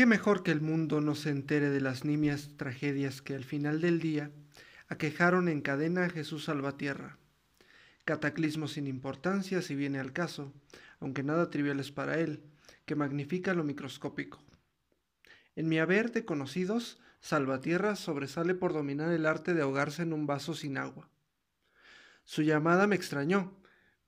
Qué mejor que el mundo no se entere de las nimias tragedias que al final del día aquejaron en cadena a Jesús Salvatierra. Cataclismo sin importancia si viene al caso, aunque nada triviales para él, que magnifica lo microscópico. En mi haber de conocidos, Salvatierra sobresale por dominar el arte de ahogarse en un vaso sin agua. Su llamada me extrañó,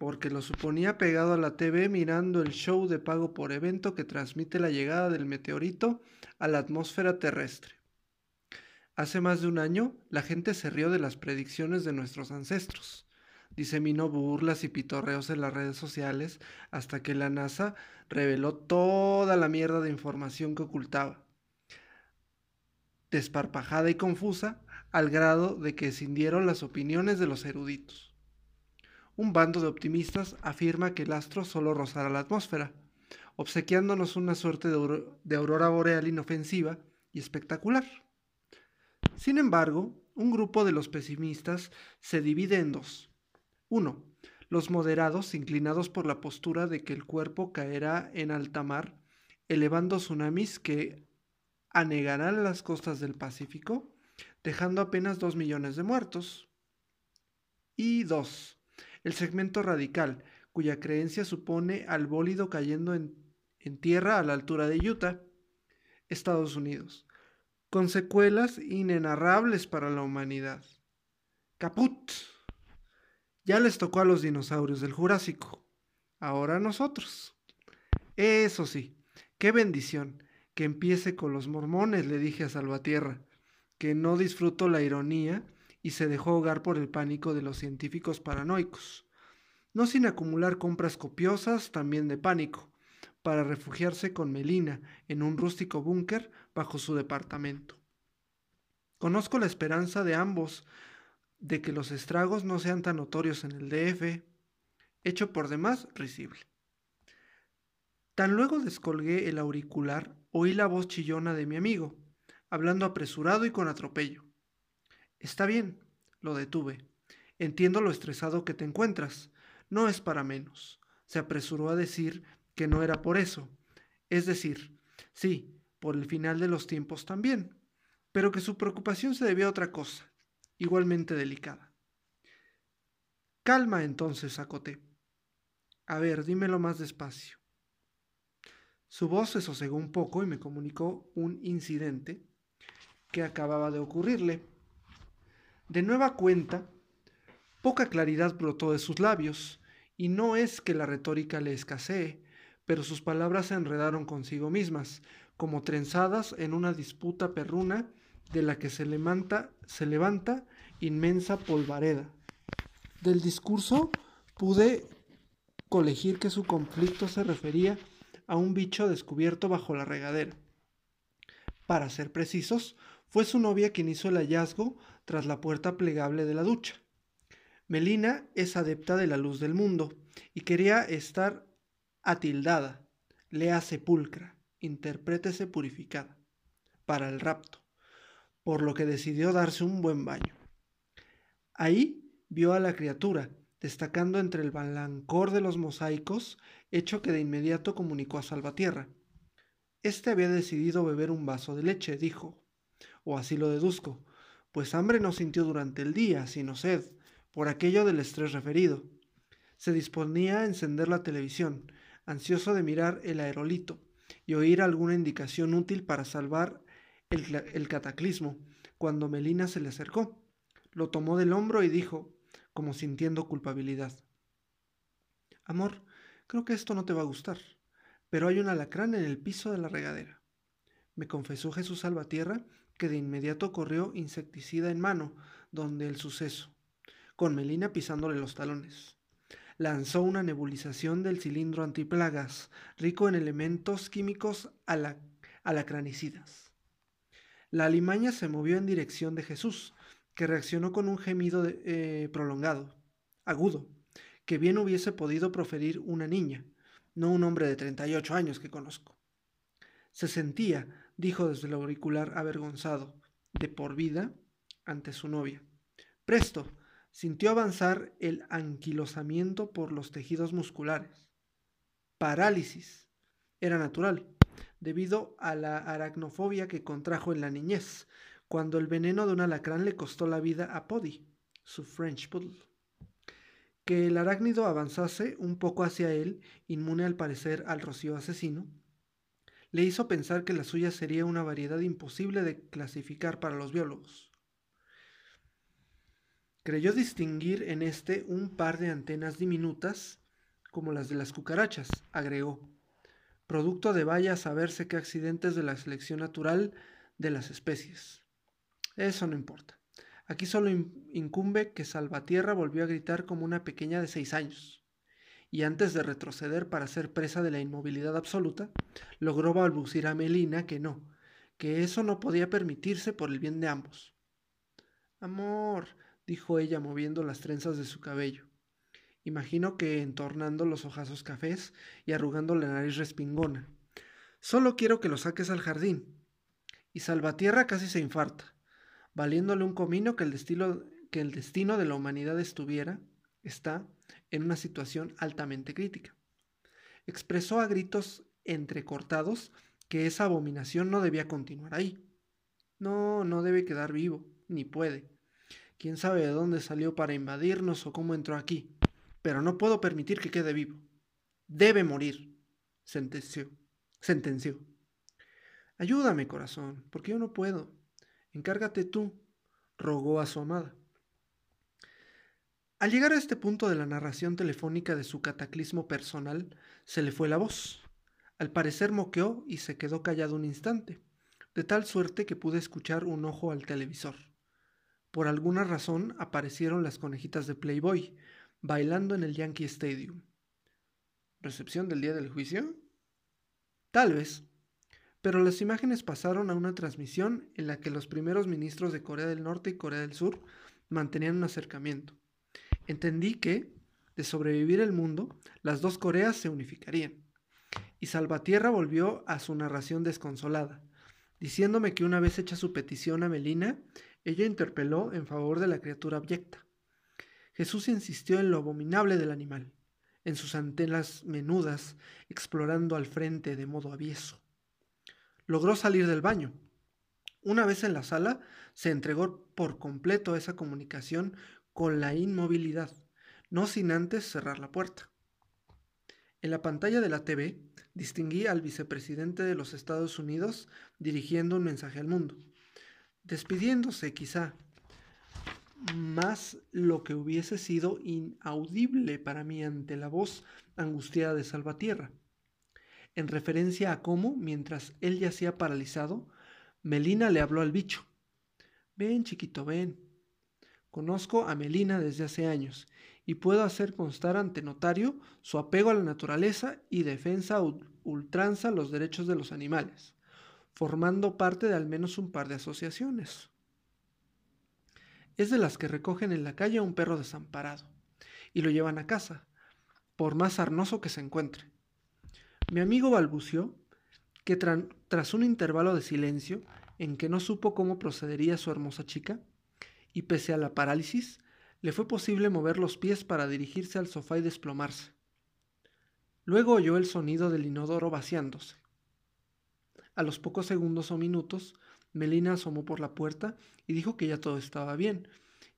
porque lo suponía pegado a la TV mirando el show de pago por evento que transmite la llegada del meteorito a la atmósfera terrestre. Hace más de un año, la gente se rió de las predicciones de nuestros ancestros. Diseminó burlas y pitorreos en las redes sociales hasta que la NASA reveló toda la mierda de información que ocultaba. Desparpajada y confusa, al grado de que escindieron las opiniones de los eruditos un bando de optimistas afirma que el astro solo rozará la atmósfera, obsequiándonos una suerte de, aurora boreal inofensiva y espectacular. Sin embargo, un grupo de los pesimistas se divide en dos. Uno, los moderados inclinados por la postura de que el cuerpo caerá en alta mar, elevando tsunamis que anegarán las costas del Pacífico, dejando apenas dos millones de muertos. Y dos, el segmento radical, cuya creencia supone al bólido cayendo en, tierra a la altura de Utah, Estados Unidos, con secuelas inenarrables para la humanidad. ¡Caput! Ya les tocó a los dinosaurios del Jurásico, ahora a nosotros. Eso sí, qué bendición, que empiece con los mormones, le dije a Salvatierra, que no disfruto la ironía y se dejó ahogar por el pánico de los científicos paranoicos, no sin acumular compras copiosas también de pánico, para refugiarse con Melina en un rústico búnker bajo su departamento. Conozco la esperanza de ambos de que los estragos no sean tan notorios en el DF, hecho por demás risible. Tan luego descolgué el auricular, oí la voz chillona de mi amigo, hablando apresurado y con atropello. Está bien, lo detuve. Entiendo lo estresado que te encuentras. No es para menos. Se apresuró a decir que no era por eso. Es decir, sí, por el final de los tiempos también, pero que su preocupación se debía a otra cosa, igualmente delicada. Calma entonces, acoté. A ver, dímelo más despacio. Su voz se sosegó un poco y me comunicó un incidente que acababa de ocurrirle. De nueva cuenta, poca claridad brotó de sus labios, y no es que la retórica le escasee, pero sus palabras se enredaron consigo mismas, como trenzadas en una disputa perruna de la que se levanta, se levanta inmensa polvareda. Del discurso pude colegir que su conflicto se refería a un bicho descubierto bajo la regadera. Para ser precisos, fue su novia quien hizo el hallazgo tras la puerta plegable de la ducha. Melina es adepta de la luz del mundo y quería estar atildada, lea sepulcra, interprétese purificada, para el rapto, por lo que decidió darse un buen baño. Ahí vio a la criatura, destacando entre el balancor de los mosaicos, hecho que de inmediato comunicó a Salvatierra. Este había decidido beber un vaso de leche, dijo, o así lo deduzco, pues hambre no sintió durante el día, sino sed, por aquello del estrés referido. Se disponía a encender la televisión, ansioso de mirar el aerolito y oír alguna indicación útil para salvar el, el cataclismo, cuando Melina se le acercó. Lo tomó del hombro y dijo, como sintiendo culpabilidad. Amor, creo que esto no te va a gustar, pero hay un alacrán en el piso de la regadera. Me confesó Jesús Salvatierra que de inmediato corrió insecticida en mano, donde el suceso, con Melina pisándole los talones. Lanzó una nebulización del cilindro antiplagas, rico en elementos químicos alacranicidas. La alimaña se movió en dirección de Jesús, que reaccionó con un gemido eh, prolongado, agudo, que bien hubiese podido proferir una niña, no un hombre de 38 años que conozco. Se sentía, dijo desde el auricular avergonzado, de por vida, ante su novia. Presto, sintió avanzar el anquilosamiento por los tejidos musculares. Parálisis. Era natural. debido a la aracnofobia que contrajo en la niñez, cuando el veneno de un alacrán le costó la vida a Poddy, su French Poodle. Que el arácnido avanzase un poco hacia él, inmune al parecer al rocío asesino, le hizo pensar que la suya sería una variedad imposible de clasificar para los biólogos. Creyó distinguir en este un par de antenas diminutas, como las de las cucarachas, agregó, producto de vaya a saberse qué accidentes de la selección natural de las especies. Eso no importa. Aquí solo incumbe que Salvatierra volvió a gritar como una pequeña de seis años, y antes de retroceder para ser presa de la inmovilidad absoluta, logró balbucir a Melina que no, que eso no podía permitirse por el bien de ambos. Amor, dijo ella moviendo las trenzas de su cabello. Imagino que entornando los ojazos cafés y arrugando la nariz respingona. Solo quiero que lo saques al jardín. Y Salvatierra casi se infarta, valiéndole un comino que el, destino, de la humanidad estuviera, está, en una situación altamente crítica. Expresó a gritos entrecortados que esa abominación no debía continuar ahí. No, no debe quedar vivo, ni puede. Quién sabe de dónde salió para invadirnos o cómo entró aquí pero no puedo permitir que quede vivo. Debe morir, sentenció. sentenció. Ayúdame, corazón, porque yo no puedo. Encárgate tú, rogó a su amada. Al llegar a este punto de la narración telefónica de su cataclismo personal, se le fue la voz. Al parecer moqueó y se quedó callado un instante, de tal suerte que pude escuchar un ojo al televisor. Por alguna razón aparecieron las conejitas de Playboy, bailando en el Yankee Stadium. ¿Recepción del día del juicio? Tal vez. Pero las imágenes pasaron a una transmisión en la que los primeros ministros de Corea del Norte y Corea del Sur mantenían un acercamiento. Entendí que, de sobrevivir el mundo, las dos Coreas se unificarían. Y Salvatierra volvió a su narración desconsolada, diciéndome que una vez hecha su petición a Melina, ella interpeló en favor de la criatura abyecta. Jesús insistió en lo abominable del animal, en sus antenas menudas, explorando al frente de modo avieso. Logró salir del baño. Una vez en la sala, se entregó por completo esa comunicación con la inmovilidad, no sin antes cerrar la puerta. En la pantalla de la TV distinguí al vicepresidente de los Estados Unidos dirigiendo un mensaje al mundo, despidiéndose quizá más lo que hubiese sido inaudible para mí ante la voz angustiada de Salvatierra, en referencia a cómo, mientras él yacía paralizado, Melina le habló al bicho. Ven, chiquito, ven. Conozco a Melina desde hace años y puedo hacer constar ante notario su apego a la naturaleza y defensa ultranza los derechos de los animales, formando parte de al menos un par de asociaciones es de las que recogen en la calle a un perro desamparado y lo llevan a casa, por más arnoso que se encuentre. Mi amigo balbució que tras un intervalo de silencio en que no supo cómo procedería su hermosa chica, y pese a la parálisis, le fue posible mover los pies para dirigirse al sofá y desplomarse. Luego oyó el sonido del inodoro vaciándose. A los pocos segundos o minutos, Melina asomó por la puerta y dijo que ya todo estaba bien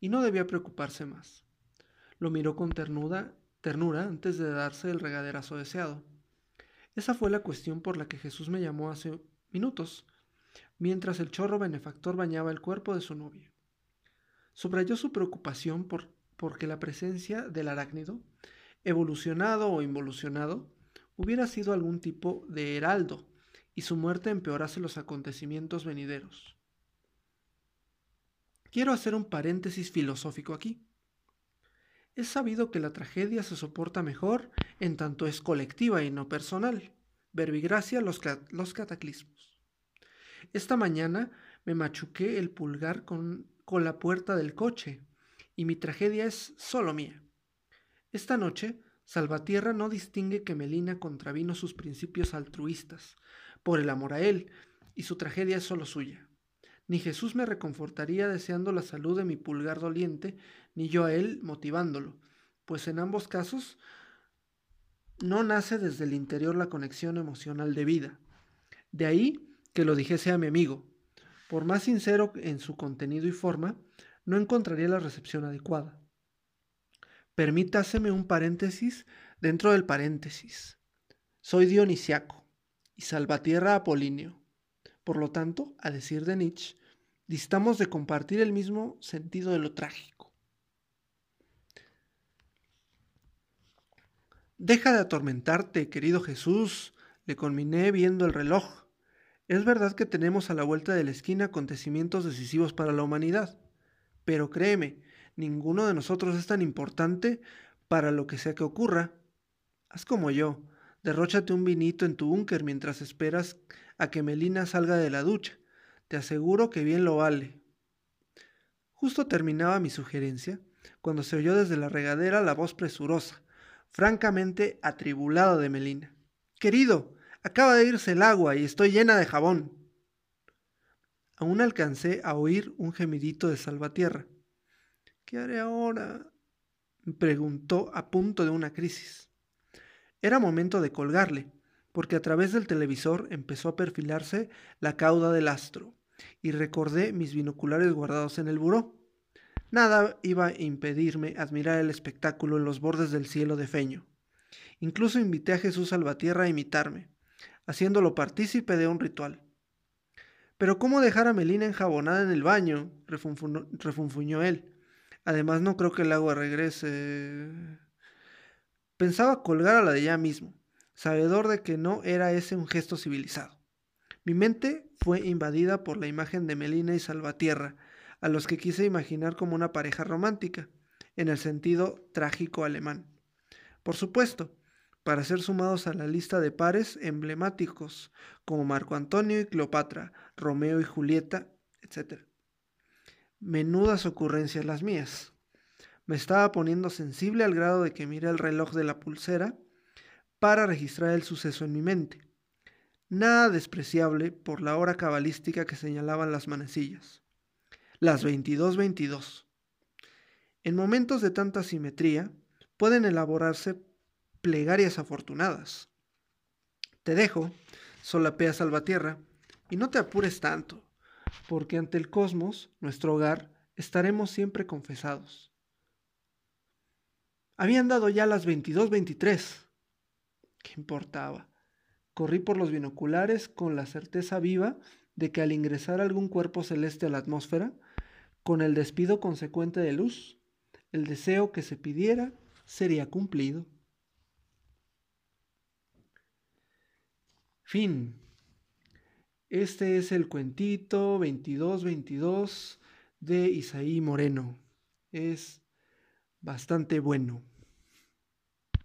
y no debía preocuparse más. Lo miró con ternura, antes de darse el regaderazo deseado. Esa fue la cuestión por la que Jesús me llamó hace minutos, mientras el chorro benefactor bañaba el cuerpo de su novia. Subrayó su preocupación por porque la presencia del arácnido, evolucionado o involucionado, hubiera sido algún tipo de heraldo y su muerte empeorase los acontecimientos venideros. Quiero hacer un paréntesis filosófico aquí. Es sabido que la tragedia se soporta mejor en tanto es colectiva y no personal. Verbigracia los, los cataclismos. Esta mañana me machuqué el pulgar con, con la puerta del coche y mi tragedia es solo mía. Esta noche, Salvatierra no distingue que Melina contravino sus principios altruistas, por el amor a Él, y su tragedia es solo suya. Ni Jesús me reconfortaría deseando la salud de mi pulgar doliente, ni yo a Él motivándolo, pues en ambos casos no nace desde el interior la conexión emocional de vida. De ahí que lo dijese a mi amigo. Por más sincero en su contenido y forma, no encontraría la recepción adecuada. Permítaseme un paréntesis dentro del paréntesis. Soy dionisiaco y Salvatierra apolíneo. Por lo tanto, a decir de Nietzsche, distamos de compartir el mismo sentido de lo trágico. Deja de atormentarte, querido Jesús, le conminé viendo el reloj. Es verdad que tenemos a la vuelta de la esquina acontecimientos decisivos para la humanidad, pero créeme, ninguno de nosotros es tan importante para lo que sea que ocurra. Haz como yo, derróchate un vinito en tu búnker mientras esperas a que Melina salga de la ducha. Te aseguro que bien lo vale. Justo terminaba mi sugerencia cuando se oyó desde la regadera la voz presurosa, francamente atribulada de Melina. Querido, acaba de irse el agua y estoy llena de jabón. Aún alcancé a oír un gemidito de Salvatierra. ¿Qué haré ahora? preguntó a punto de una crisis. Era momento de colgarle, porque a través del televisor empezó a perfilarse la cauda del astro, y recordé mis binoculares guardados en el buró. Nada iba a impedirme admirar el espectáculo en los bordes del cielo de Feño. Incluso invité a Jesús Salvatierra a imitarme, haciéndolo partícipe de un ritual. Pero ¿cómo dejar a Melina enjabonada en el baño? refunfuñó él. Además no creo que el agua regrese. Pensaba colgar a la de ella mismo, sabedor de que no era ese un gesto civilizado. Mi mente fue invadida por la imagen de Melina y Salvatierra, a los que quise imaginar como una pareja romántica, en el sentido trágico alemán. Por supuesto, para ser sumados a la lista de pares emblemáticos como Marco Antonio y Cleopatra, Romeo y Julieta, etc. Menudas ocurrencias las mías. Me estaba poniendo sensible al grado de que miré el reloj de la pulsera para registrar el suceso en mi mente. Nada despreciable por la hora cabalística que señalaban las manecillas las 22-22. En momentos de tanta simetría pueden elaborarse plegarias afortunadas. Te dejo, solapea Salvatierra, y no te apures tanto, porque ante el cosmos, nuestro hogar, estaremos siempre confesados. Habían dado ya las 22-23. ¿Qué importaba? Corrí por los binoculares con la certeza viva de que al ingresar algún cuerpo celeste a la atmósfera, con el despido consecuente de luz, el deseo que se pidiera sería cumplido. Fin. Este es el cuentito 2222 de Isaí Moreno. Es bastante bueno.